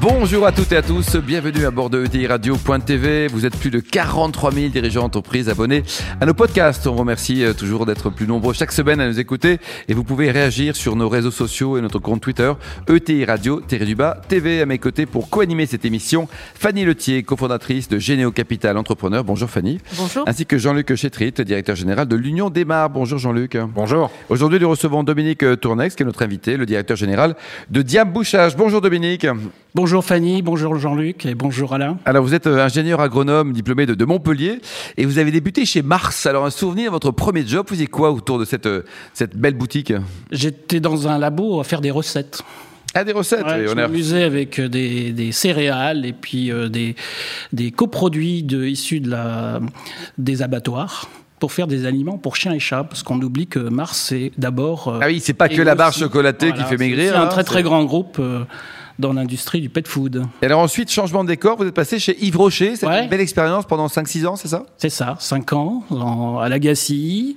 Bonjour à toutes et à tous, bienvenue à bord de ETI Radio.tv. Vous êtes plus de 43 000 dirigeants d'entreprise abonnés à nos podcasts. On vous remercie euh, toujours d'être plus nombreux chaque semaine à nous écouter et vous pouvez réagir sur nos réseaux sociaux et notre compte Twitter ETI Radio TV à mes côtés pour co-animer cette émission. Fanny Letier, cofondatrice de Généo Capital Entrepreneur. Bonjour Fanny. Bonjour. Ainsi que Jean-Luc Chétrit, directeur général de l'Union des Mars. Bonjour Jean-Luc. Bonjour. Aujourd'hui, nous recevons Dominique Tournex, qui est notre invité, le directeur général de Diam Bouchage. Bonjour Dominique. Bonjour Fanny, bonjour Jean-Luc et bonjour Alain. Alors vous êtes euh, ingénieur agronome diplômé de, Montpellier et vous avez débuté chez Mars. Alors un souvenir, votre premier job, vous faisiez quoi autour de cette, euh, cette belle boutique? J'étais dans un labo à faire des recettes. Ah, des recettes ouais, oui, Je m'amusais avec euh, des, des, céréales et puis des, des coproduits de, issus de la, des abattoirs pour faire des aliments pour chiens et chats, parce qu'on oublie que Mars, c'est d'abord... ah oui, c'est pas que la barre chocolatée voilà, qui fait maigrir. C'est un très très grand groupe euh, dans l'industrie du pet food. Et alors ensuite, changement de décor, vous êtes passé chez Yves Rocher, c'est ouais. une belle expérience pendant 5-6 ans, c'est ça? C'est ça, 5 ans, en, à Lagacé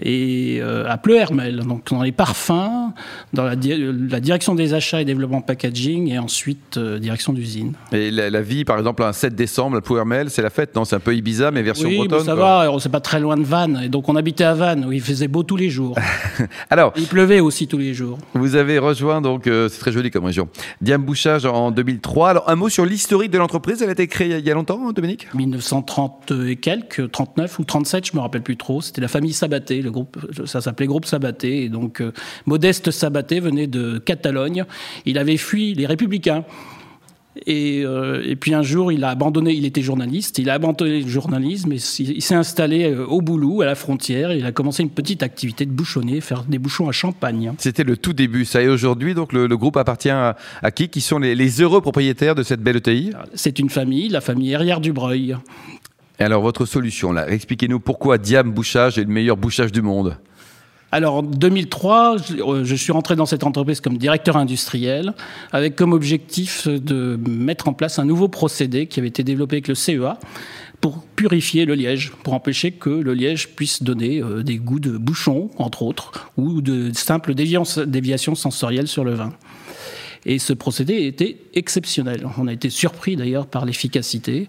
et euh, à Pleu-Hermel, donc dans les parfums, dans la, di la, direction des achats et développement packaging, et ensuite euh, direction d'usine. Et la, la, vie, par exemple, un 7 décembre, à Pleu-Hermel, c'est la fête, non? C'est un peu Ibiza, mais version oui, bretonne. Oui, ça quoi. va, c'est pas très loin de Vannes, et donc on habitait à Vannes, où il faisait beau tous les jours. Alors, il pleuvait aussi tous les jours. Vous avez rejoint, donc, euh, c'est très joli comme région, Diam Bouchage en 2003. Alors, un mot sur l'historique de l'entreprise, elle a été créée il y a longtemps, Dominique? 1930 et quelques, 39 ou 37, je me rappelle plus trop. C'était la famille Sabaté, le groupe, ça s'appelait Groupe Sabaté. Et donc, euh, Modeste Sabaté venait de Catalogne. Il avait fui les Républicains. Et, euh, et, puis un jour, il a abandonné, il était journaliste, il a abandonné le journalisme et il s'est installé euh, au Boulou, à la frontière. Il a commencé une petite activité de bouchonner, faire des bouchons à champagne. C'était le tout début, ça. Et aujourd'hui, donc, le, le, groupe appartient à, à qui? Qui sont les, les, heureux propriétaires de cette belle ETI C'est une famille, la famille Herrière Dubreuil. Et alors, votre solution, là, expliquez-nous pourquoi Diam Bouchage est le meilleur bouchage du monde alors en 2003, je suis rentré dans cette entreprise comme directeur industriel, avec comme objectif de mettre en place un nouveau procédé qui avait été développé avec le CEA pour purifier le liège, pour empêcher que le liège puisse donner euh, des goûts de bouchon, entre autres, ou de simples déviations sensorielles sur le vin. Et ce procédé était exceptionnel. On a été surpris d'ailleurs par l'efficacité.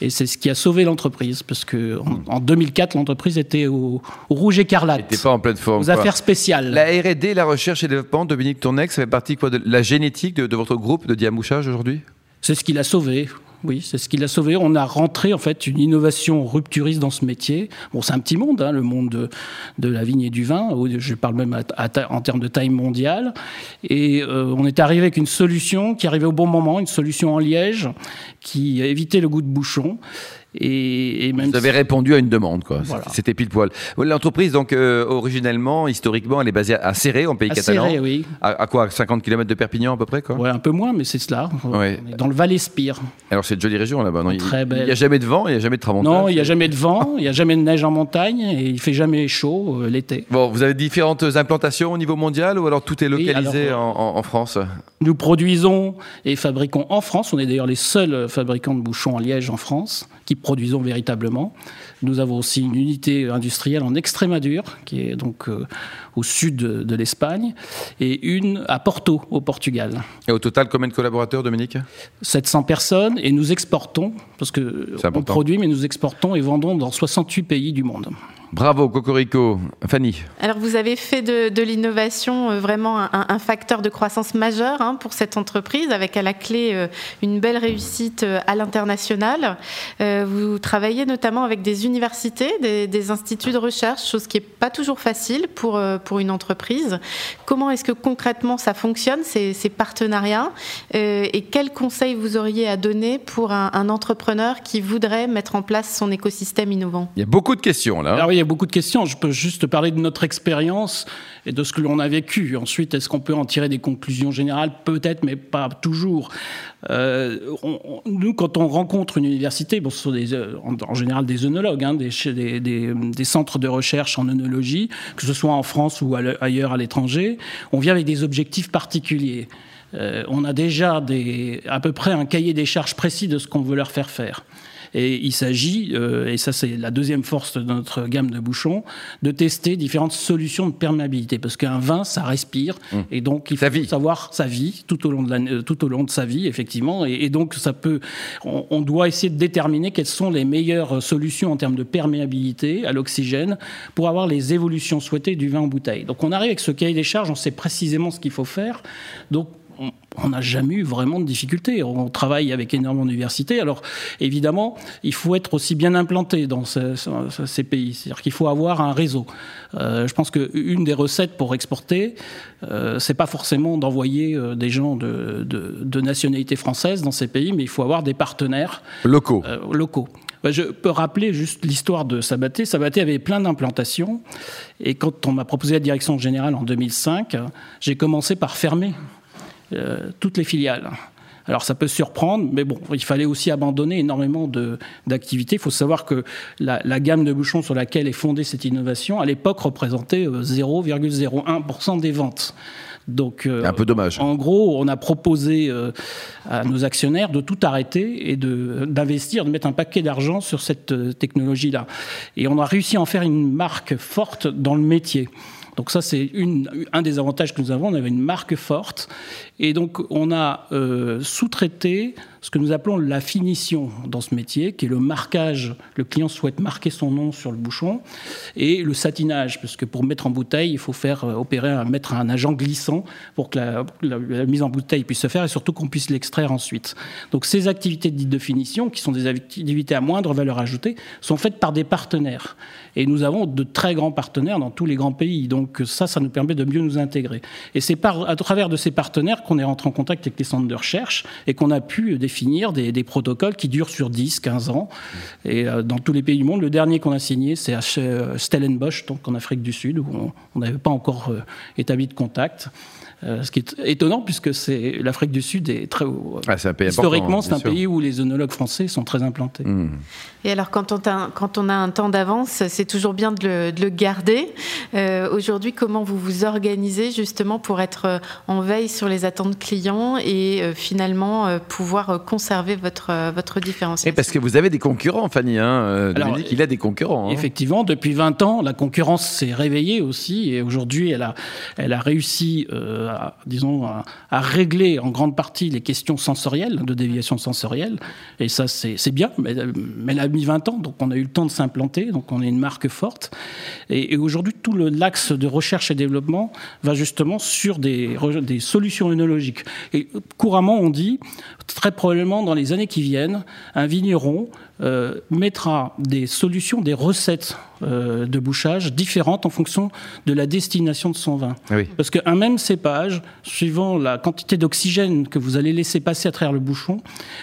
Et c'est ce qui a sauvé l'entreprise, parce que en, en 2004, l'entreprise était au, au, rouge écarlate. n'était pas en pleine forme. Aux quoi. affaires spéciales. La R&D, la recherche et développement, Dominique Tournex, ça fait partie quoi, de la génétique de, de votre groupe de diamouchage aujourd'hui? C'est ce qui l'a sauvé. Oui, c'est ce qui l'a sauvé. On a rentré en fait une innovation rupturiste dans ce métier. Bon, c'est un petit monde, hein, le monde de, la vigne et du vin. Je parle même en termes de taille mondiale. Et euh, on est arrivé avec une solution qui arrivait au bon moment, une solution en liège qui évitait le goût de bouchon. Et, et même Vous avez si... répondu à une demande, quoi. Voilà. C'était pile poil. L'entreprise, donc, euh, originellement, historiquement, elle est basée à Serré, en pays à catalan. Serré, oui. À, à, quoi? 50 km de Perpignan, à peu près, quoi? Ouais, un peu moins, mais c'est cela. Ouais. Dans le Val-Espire. Alors, c'est une jolie région, là-bas, non? Très belle. Il n'y a jamais de vent, il n'y a jamais de tramontane. Non, il n'y a jamais de vent, il n'y a jamais de neige en montagne, et il fait jamais chaud euh, l'été. Bon, vous avez différentes implantations au niveau mondial, ou alors tout est localisé oui, alors, en, en, en France? Nous produisons et fabriquons en France. On est d'ailleurs les seuls fabricants de bouchons en liège en France qui produisons véritablement. Nous avons aussi une unité industrielle en Extrémadure, qui est donc euh, au sud de, de l'Espagne, et une à Porto, au Portugal. Et au total, combien de collaborateurs, Dominique? 700 personnes, et nous exportons, parce que on produit, mais nous exportons et vendons dans 68 pays du monde. Bravo, Cocorico. Fanny. Alors, vous avez fait de, de l'innovation euh, vraiment un, un, facteur de croissance majeur hein, pour cette entreprise, avec à la clé euh, une belle réussite euh, à l'international. Euh, vous travaillez notamment avec des universités, des, des, instituts de recherche, chose qui n'est pas toujours facile pour, euh, pour une entreprise. Comment est-ce que concrètement ça fonctionne, ces, ces partenariats euh, Et quels conseils vous auriez à donner pour un, un, entrepreneur qui voudrait mettre en place son écosystème innovant? Il y a beaucoup de questions là. Alors, oui, il y a beaucoup de questions. Je peux juste parler de notre expérience et de ce que l'on a vécu. Ensuite, est-ce qu'on peut en tirer des conclusions générales? Peut-être, mais pas toujours. Euh, nous, quand on rencontre une université, bon, ce sont des, en, général des œnologues, hein, des, centres de recherche en œnologie, que ce soit en France ou ailleurs à l'étranger, on vient avec des objectifs particuliers. on a déjà à peu près un cahier des charges précis de ce qu'on veut leur faire faire. Et il s'agit, euh, et ça c'est la deuxième force de notre gamme de bouchons, de tester différentes solutions de perméabilité. Parce qu'un vin, ça respire, mmh. et donc il faut savoir sa vie tout au long de, la, tout au long de sa vie, effectivement. Et, donc ça peut, on, doit essayer de déterminer quelles sont les meilleures solutions en termes de perméabilité à l'oxygène pour avoir les évolutions souhaitées du vin en bouteille. Donc on arrive avec ce cahier des charges, on sait précisément ce qu'il faut faire. Donc on n'a jamais eu vraiment de difficultés. On travaille avec énormément d'universités. Alors, évidemment, il faut être aussi bien implanté dans ces pays. C'est-à-dire qu'il faut avoir un réseau. Euh, je pense qu'une des recettes pour exporter, euh, c'est pas forcément d'envoyer euh, des gens de, nationalité française dans ces pays, mais il faut avoir des partenaires locaux. locaux. Bah, je peux rappeler juste l'histoire de Sabaté. Sabaté avait plein d'implantations. Et quand on m'a proposé la direction générale en 2005, j'ai commencé par fermer euh, toutes les filiales. Alors ça peut surprendre, mais bon, il fallait aussi abandonner énormément d'activités. Il faut savoir que la, gamme de bouchons sur laquelle est fondée cette innovation, à l'époque, représentait 0,01% euh, des ventes. Donc, euh, un peu dommage. En gros, on a proposé à nos actionnaires de tout arrêter et d'investir, de, mettre un paquet d'argent sur cette technologie-là. Et on a réussi à en faire une marque forte dans le métier. Donc ça, c'est un des avantages que nous avons. On avait une marque forte. Et donc, on a euh, sous-traité ce que nous appelons la finition dans ce métier, qui est le marquage. Le client souhaite marquer son nom sur le bouchon, et le satinage, parce que pour mettre en bouteille, il faut faire euh, opérer, mettre un agent glissant pour que la, mise en bouteille puisse se faire, et surtout qu'on puisse l'extraire ensuite. Donc ces activités dites de finition, qui sont des activités à moindre valeur ajoutée, sont faites par des partenaires. Et nous avons de très grands partenaires dans tous les grands pays. Donc ça, ça nous permet de mieux nous intégrer. Et c'est à travers de ces partenaires qu'on est rentré en contact avec les centres de recherche et qu'on a pu définir des, protocoles qui durent sur 10, 15 ans. Et euh, dans tous les pays du monde, le dernier qu'on a signé, c'est à Stellenbosch, donc en Afrique du Sud, où on n'avait pas encore euh, établi de contact. Euh, ce qui est étonnant puisque c'est l'Afrique du Sud est très ah, historiquement c'est un pays où les œnologues français sont très implantés. Hmm. Et alors quand on a, quand on a un temps d'avance, c'est toujours bien de le, garder. Euh, aujourd'hui, comment vous vous organisez justement pour être euh, en veille sur les attentes clients et finalement pouvoir conserver votre votre différenciation? Parce que vous avez des concurrents, Fanny. Hein, Dominique, il a des concurrents. Hein. Effectivement, depuis 20 ans, la concurrence s'est réveillée aussi et aujourd'hui, elle a elle a réussi à, disons, à, régler en grande partie les questions sensorielles, de déviation sensorielle. Et ça, c'est bien, mais, mais, elle a mis 20 ans, donc on a eu le temps de s'implanter, donc on est une marque forte. Et, aujourd'hui, tout l'axe de recherche et développement va justement sur des, des solutions œnologiques. Et couramment, on dit, très probablement dans les années qui viennent, un vigneron euh, mettra des solutions, des recettes euh, de bouchage différentes en fonction de la destination de son vin. Ah Parce qu'un même cépage, suivant la quantité d'oxygène que vous allez laisser passer à travers le bouchon,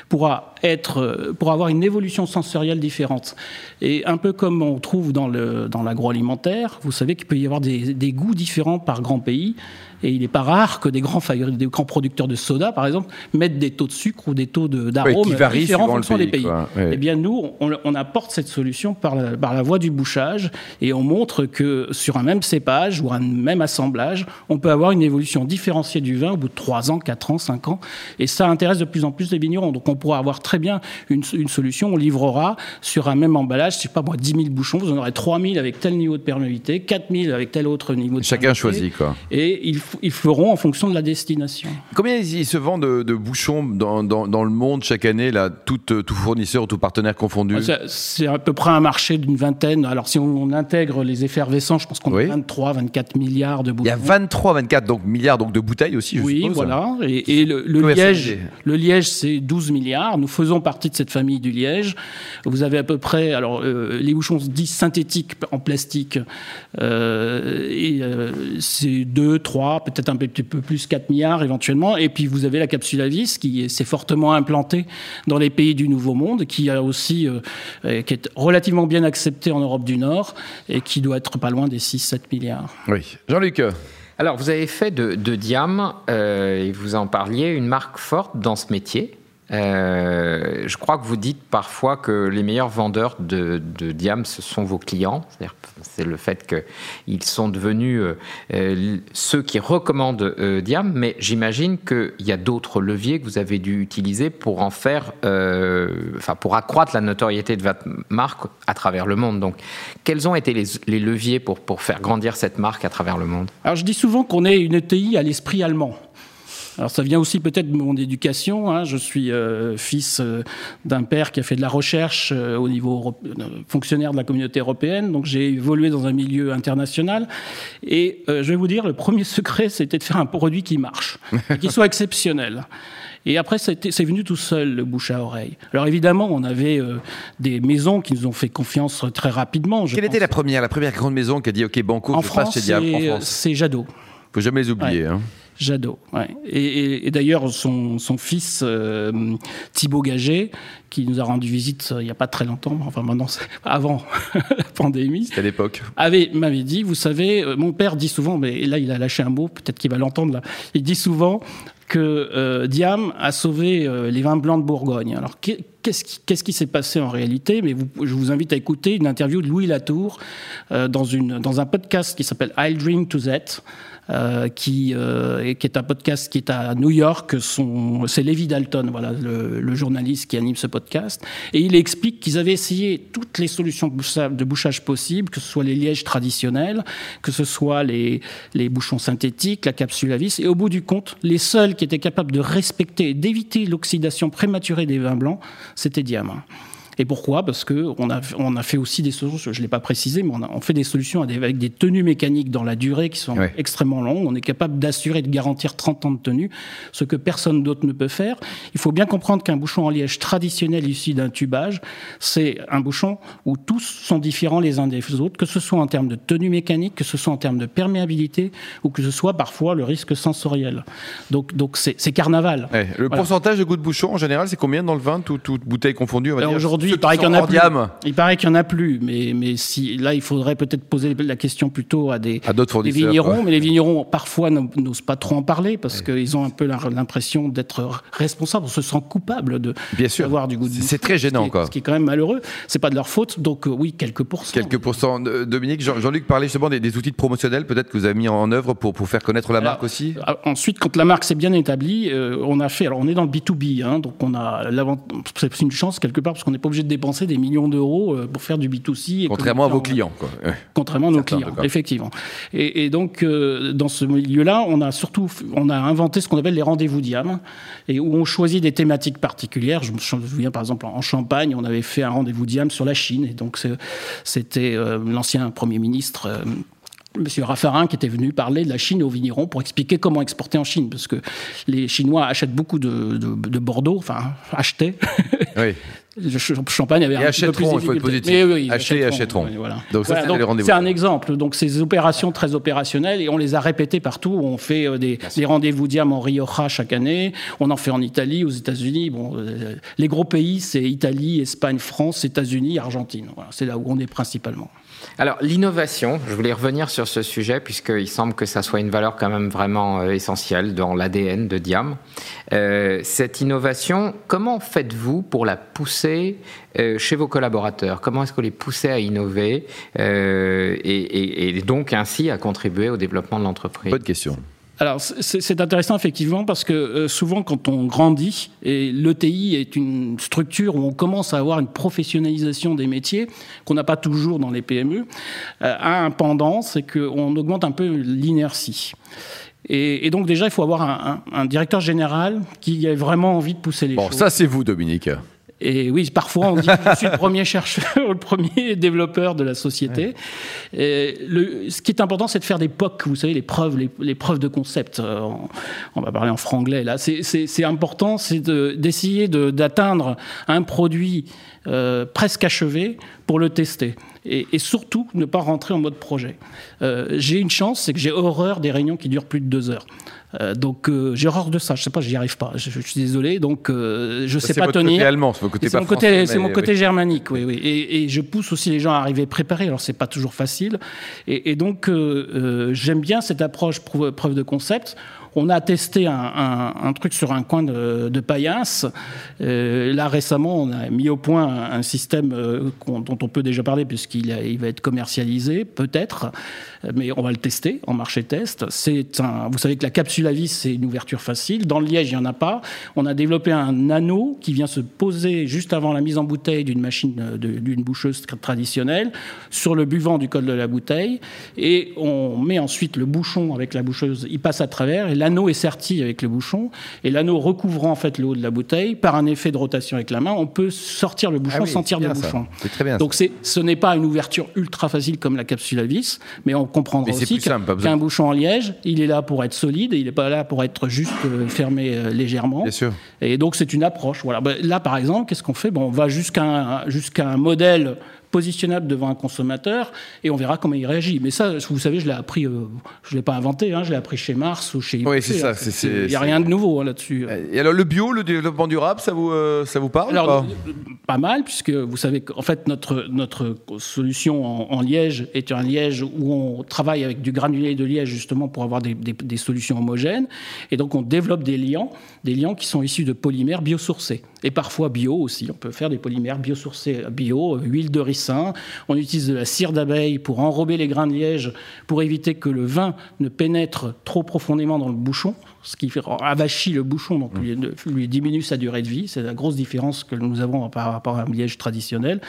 pourra être, euh, pour avoir une évolution sensorielle différente. Et un peu comme on trouve dans l'agroalimentaire, dans vous savez qu'il peut y avoir des, des goûts différents par grand pays. Et il n'est pas rare que des grands, des grands producteurs de soda, par exemple, mettent des taux de sucre ou des taux d'arômes différents en fonction des pays. Eh bien, nous, on, apporte cette solution par la, par la voie du bouchage et on montre que sur un même cépage ou un même assemblage, on peut avoir une évolution différenciée du vin au bout de 3 ans, 4 ans, 5 ans. Et ça intéresse de plus en plus les vignerons. Donc, on pourra avoir très bien une, une solution. On livrera sur un même emballage, je sais pas moi, 10 000 bouchons, vous en aurez 3 000 avec tel niveau de perméabilité, 4 000 avec tel autre niveau de Chacun choisit, quoi. Et il ils feront en fonction de la destination. Combien il se vend de, bouchons dans, dans, le monde chaque année, là, tout, euh, tout fournisseur, tout partenaire confondu? C'est à peu près un marché d'une vingtaine. Alors si on, intègre les effervescents, je pense qu'on a 23, 24 milliards de bouteilles. Il y a 23, 24 donc, milliards donc, de bouteilles aussi, je oui, suppose. Voilà. Et, le, liège, le liège, c'est 12 milliards. Nous faisons partie de cette famille du liège. Vous avez à peu près, alors euh, les bouchons disent synthétiques en plastique, euh, et c'est 2, 3, peut-être un petit peu plus, 4 milliards éventuellement. Et puis vous avez la capsule à vis qui s'est fortement implantée dans les pays du Nouveau Monde, qui a aussi euh, euh, qui est relativement bien acceptée en Europe du Nord et qui doit être pas loin des 6-7 milliards. Oui. Jean-Luc alors, vous avez fait de, Diam, euh, et vous en parliez, une marque forte dans ce métier. Euh, je crois que vous dites parfois que les meilleurs vendeurs de, de Diam, ce sont vos clients. C'est le fait qu'ils sont devenus euh, euh, ceux qui recommandent Diam, mais j'imagine qu'il y a d'autres leviers que vous avez dû utiliser pour en faire, enfin pour accroître la notoriété de votre marque à travers le monde. Donc, quels ont été les, leviers pour, pour faire grandir cette marque à travers le monde? Alors, je dis souvent qu'on est une ETI à l'esprit allemand. Alors ça vient aussi peut-être de mon éducation. Hein. Je suis euh, fils euh, d'un père qui a fait de la recherche euh, au niveau fonctionnaire de la communauté européenne, donc j'ai évolué dans un milieu international. Et je vais vous dire, le premier secret, c'était de faire un produit qui marche, qui soit exceptionnel. Et après, c'est venu tout seul, le bouche à oreille. Alors évidemment, on avait des maisons qui nous ont fait confiance très rapidement. Quelle était la première, la première grande maison qui a dit OK, Banco, en je France, passe chez Diable En France, c'est Jadot. Faut jamais les oublier. Hein. Jadot, ouais. Et, d'ailleurs, son, fils euh, Thibaut Gagé, qui nous a rendu visite euh, il n'y a pas très longtemps, enfin maintenant, avant la pandémie. à l'époque. Avait, m'avait dit, vous savez, euh, mon père dit souvent, mais là il a lâché un mot, peut-être qu'il va l'entendre là, il dit souvent que Diam a sauvé les vins blancs de Bourgogne. Alors qui, qu'est-ce qui s'est passé en réalité Mais je vous invite à écouter une interview de Louis Latour dans, une, dans un podcast qui s'appelle I'll Drink to That. Euh, qui, euh, qui est un podcast qui est à New York. C'est Levi Dalton, le, journaliste qui anime ce podcast. Et il explique qu'ils avaient essayé toutes les solutions de bouchage possibles, que ce soit les lièges traditionnels, que ce soit les, les bouchons synthétiques, la capsule à vis. Et au bout du compte, les seuls qui étaient capables de respecter, d'éviter l'oxydation prématurée des vins blancs, c'était Diamant. Et pourquoi? Parce qu'on a, on a fait aussi des solutions, je ne l'ai pas précisé, mais on, a, on, fait des solutions avec des tenues mécaniques dans la durée qui sont extrêmement longues. On est capable d'assurer, de garantir 30 ans de tenue, ce que personne d'autre ne peut faire. Il faut bien comprendre qu'un bouchon en liège traditionnel issu d'un tubage, c'est un bouchon où tous sont différents les uns des autres, que ce soit en termes de tenue mécanique, que ce soit en termes de perméabilité, ou que ce soit parfois le risque sensoriel. Donc, donc c'est, carnaval. le pourcentage de goût de bouchon, en général, c'est combien dans le vin, toute tout bouteille confondue Aujourd'hui, il paraît qu'il y en a plus. Il paraît qu'il y en a plus, mais, mais si, là, il faudrait peut-être poser la question plutôt à des, des vignerons. Mais les vignerons, parfois, n'osent pas trop en parler parce qu'ils ont un peu l'impression d'être responsables, on se sent coupable de d'avoir du goût de C'est très gênant, quoi. Ce qui est quand même malheureux. C'est pas de leur faute, donc euh, oui, quelques pourcents. Quelques pourcents. Dominique, Jean-Luc parlait justement des, outils de promotionnels, peut-être que vous avez mis en œuvre pour, pour faire connaître la marque aussi. Euh, ensuite, quand la marque s'est bien établie, euh, on a fait. Alors, on est dans le B2B, hein, donc on a c'est une chance quelque part parce qu'on n'est pas obligé de dépenser des millions d'euros euh, pour faire du B2C. Contrairement à vos clients. Quoi. Contrairement à nos clients, effectivement. Et, donc, euh, dans ce milieu-là, on a surtout on a inventé ce qu'on appelle les rendez-vous Diam, et où on choisit des thématiques particulières. Je me souviens, par exemple, en Champagne, on avait fait un rendez-vous Diam sur la Chine, et donc c'était euh, l'ancien Premier ministre Monsieur Raffarin qui était venu parler de la Chine aux vignerons pour expliquer comment exporter en Chine, parce que les Chinois achètent beaucoup de, de, Bordeaux, enfin achetaient. Oui. Le champagne avait et un achèteront, il faut être positif. Mais oui, Acheter et achèteront. Voilà. Donc c'est un exemple. Donc ces opérations très opérationnelles et on les a répétées partout. On fait euh, des, rendez-vous diamants en Rioja chaque année. On en fait en Italie, aux États-Unis. Bon, euh, les gros pays, c'est Italie, Espagne, France, États-Unis, Argentine. Voilà, c'est là où on est principalement. Alors l'innovation, je voulais revenir sur ce sujet puisqu'il semble que ça soit une valeur quand même vraiment euh, essentielle dans l'ADN de Diam. Euh, cette innovation, comment faites-vous pour la pousser euh, chez vos collaborateurs? Comment est-ce que vous les poussez à innover et, et, donc ainsi à contribuer au développement de l'entreprise? Bonne question. Alors c'est intéressant effectivement parce que euh, souvent quand on grandit, et l'ETI est une structure où on commence à avoir une professionnalisation des métiers qu'on n'a pas toujours dans les PME, euh, a un pendant, c'est qu'on augmente un peu l'inertie. Et, donc déjà, il faut avoir un, un, directeur général qui ait vraiment envie de pousser les choses. Bon, ça c'est vous, Dominique. Et oui, parfois on dit que je suis le premier chercheur, le premier développeur de la société. Et le, ce qui est important, c'est de faire des POC, vous savez, les preuves, les, preuves de concept. Euh, on va parler en franglais là. C'est important, c'est d'essayer d'atteindre un produit euh, presque achevé pour le tester. Et, et, surtout, ne pas rentrer en mode projet. Euh, j'ai une chance, c'est que j'ai horreur des réunions qui durent plus de deux heures. Euh, donc euh, j'ai horreur de ça. Je sais pas, j'y arrive pas. Je, suis désolé. Donc euh, je sais pas tenir. C'est allemand, c'est mon côté, c'est mon côté germanique, oui, oui. Et, et, je pousse aussi les gens à arriver préparés. Alors c'est pas toujours facile. Et, et donc j'aime bien cette approche preuve de concept On a testé un, truc sur un coin de, Paillasse. Euh, là, récemment, on a mis au point un, système euh, dont on peut déjà parler puisqu'il il va être commercialisé, peut-être, mais on va le tester en marché test. Un, vous savez que la capsule à vis, c'est une ouverture facile. Dans le liège, il n'y en a pas. On a développé un anneau qui vient se poser juste avant la mise en bouteille d'une machine, d'une boucheuse traditionnelle, sur le buvant du col de la bouteille. Et on met ensuite le bouchon avec la boucheuse, il passe à travers, et l'anneau est serti avec le bouchon. Et l'anneau recouvrant en fait le haut de la bouteille, par un effet de rotation avec la main, on peut sortir le bouchon, ah sentir le bouchon. C'est très bien. Donc ce n'est pas une ouverture ultra facile comme la capsule à vis, mais on comprendra aussi qu'un bouchon en liège, il est là pour être solide, et il n'est pas là pour être juste euh, fermé euh, légèrement. Bien sûr. Et donc c'est une approche. Voilà. Ben, là par exemple, qu'est-ce qu'on fait? Bon, On va jusqu'à jusqu'à un modèle positionnable devant un consommateur et on verra comment il réagit. Mais ça, vous savez, je l'ai appris, euh, je l'ai pas inventé, hein, je l'ai appris chez Mars ou chez. Oui, c'est ça. Il n'y a rien de nouveau hein, là-dessus. Et alors le bio, le développement durable, ça vous, euh, ça vous parle alors, pas, pas, mal, puisque vous savez qu'en fait notre notre solution en, liège est un liège où on travaille avec du granulé de liège justement pour avoir des, des, des solutions homogènes et donc on développe des liants, des liants qui sont issus de polymères biosourcés et parfois bio aussi. On peut faire des polymères biosourcés bio, huile de ricin. On utilise de la cire d'abeille pour enrober les grains de liège pour éviter que le vin ne pénètre trop profondément dans le bouchon ce qui avachit le bouchon, donc lui, lui, diminue sa durée de vie. C'est la grosse différence que nous avons par rapport à un liège traditionnel.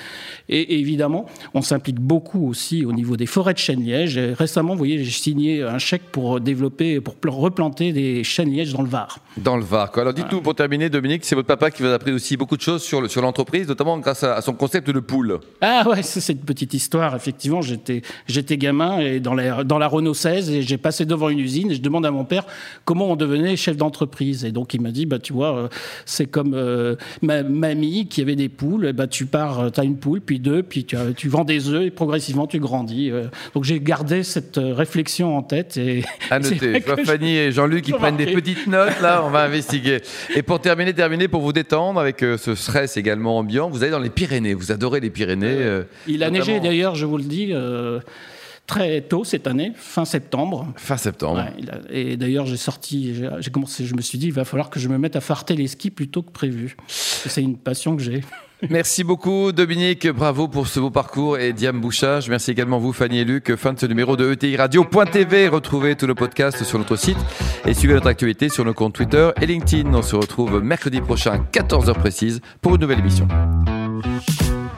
Et, évidemment, on s'implique beaucoup aussi au niveau des forêts de chênes liège. récemment, vous voyez, j'ai signé un chèque pour développer, pour replanter des chênes liège dans le Var. Dans le Var. Quoi. Alors dites-nous, pour terminer, Dominique, c'est votre papa qui vous a appris aussi beaucoup de choses sur, sur l'entreprise, notamment grâce à, son concept de poule. Ah ouais, c'est une petite histoire. Effectivement, j'étais, j'étais gamin et dans la, dans la Renault 16 et j'ai passé devant une usine et je demande à mon père comment on devenait chef d'entreprise. Et donc il m'a dit, bah, tu vois, euh, c'est comme euh, ma mamie qui avait des poules. Bah, tu pars, euh, tu as une poule, puis deux, puis tu, tu vends des œufs et progressivement tu grandis. Donc j'ai gardé cette réflexion en tête. Et à noter. Je vois Fanny et Jean-Luc qui prennent des petites notes. Là, on va investiguer. Et pour terminer, terminer pour vous détendre avec ce stress également ambiant, vous allez dans les Pyrénées. Vous adorez les Pyrénées. Il a neigé d'ailleurs, je vous le dis très tôt cette année, fin septembre. Fin septembre. et d'ailleurs, j'ai sorti, j'ai commencé, je me suis dit, il va falloir que je me mette à farter les skis plutôt que prévu. C'est une passion que j'ai. Merci beaucoup Dominique, bravo pour ce beau parcours et Diane Bouchage. Merci également vous Fanny et Luc. Fin de ce numéro de ETI Radio.tv. Retrouvez tout le podcast sur notre site et suivez notre actualité sur nos comptes Twitter et LinkedIn. On se retrouve mercredi prochain à 14h précise pour une nouvelle émission.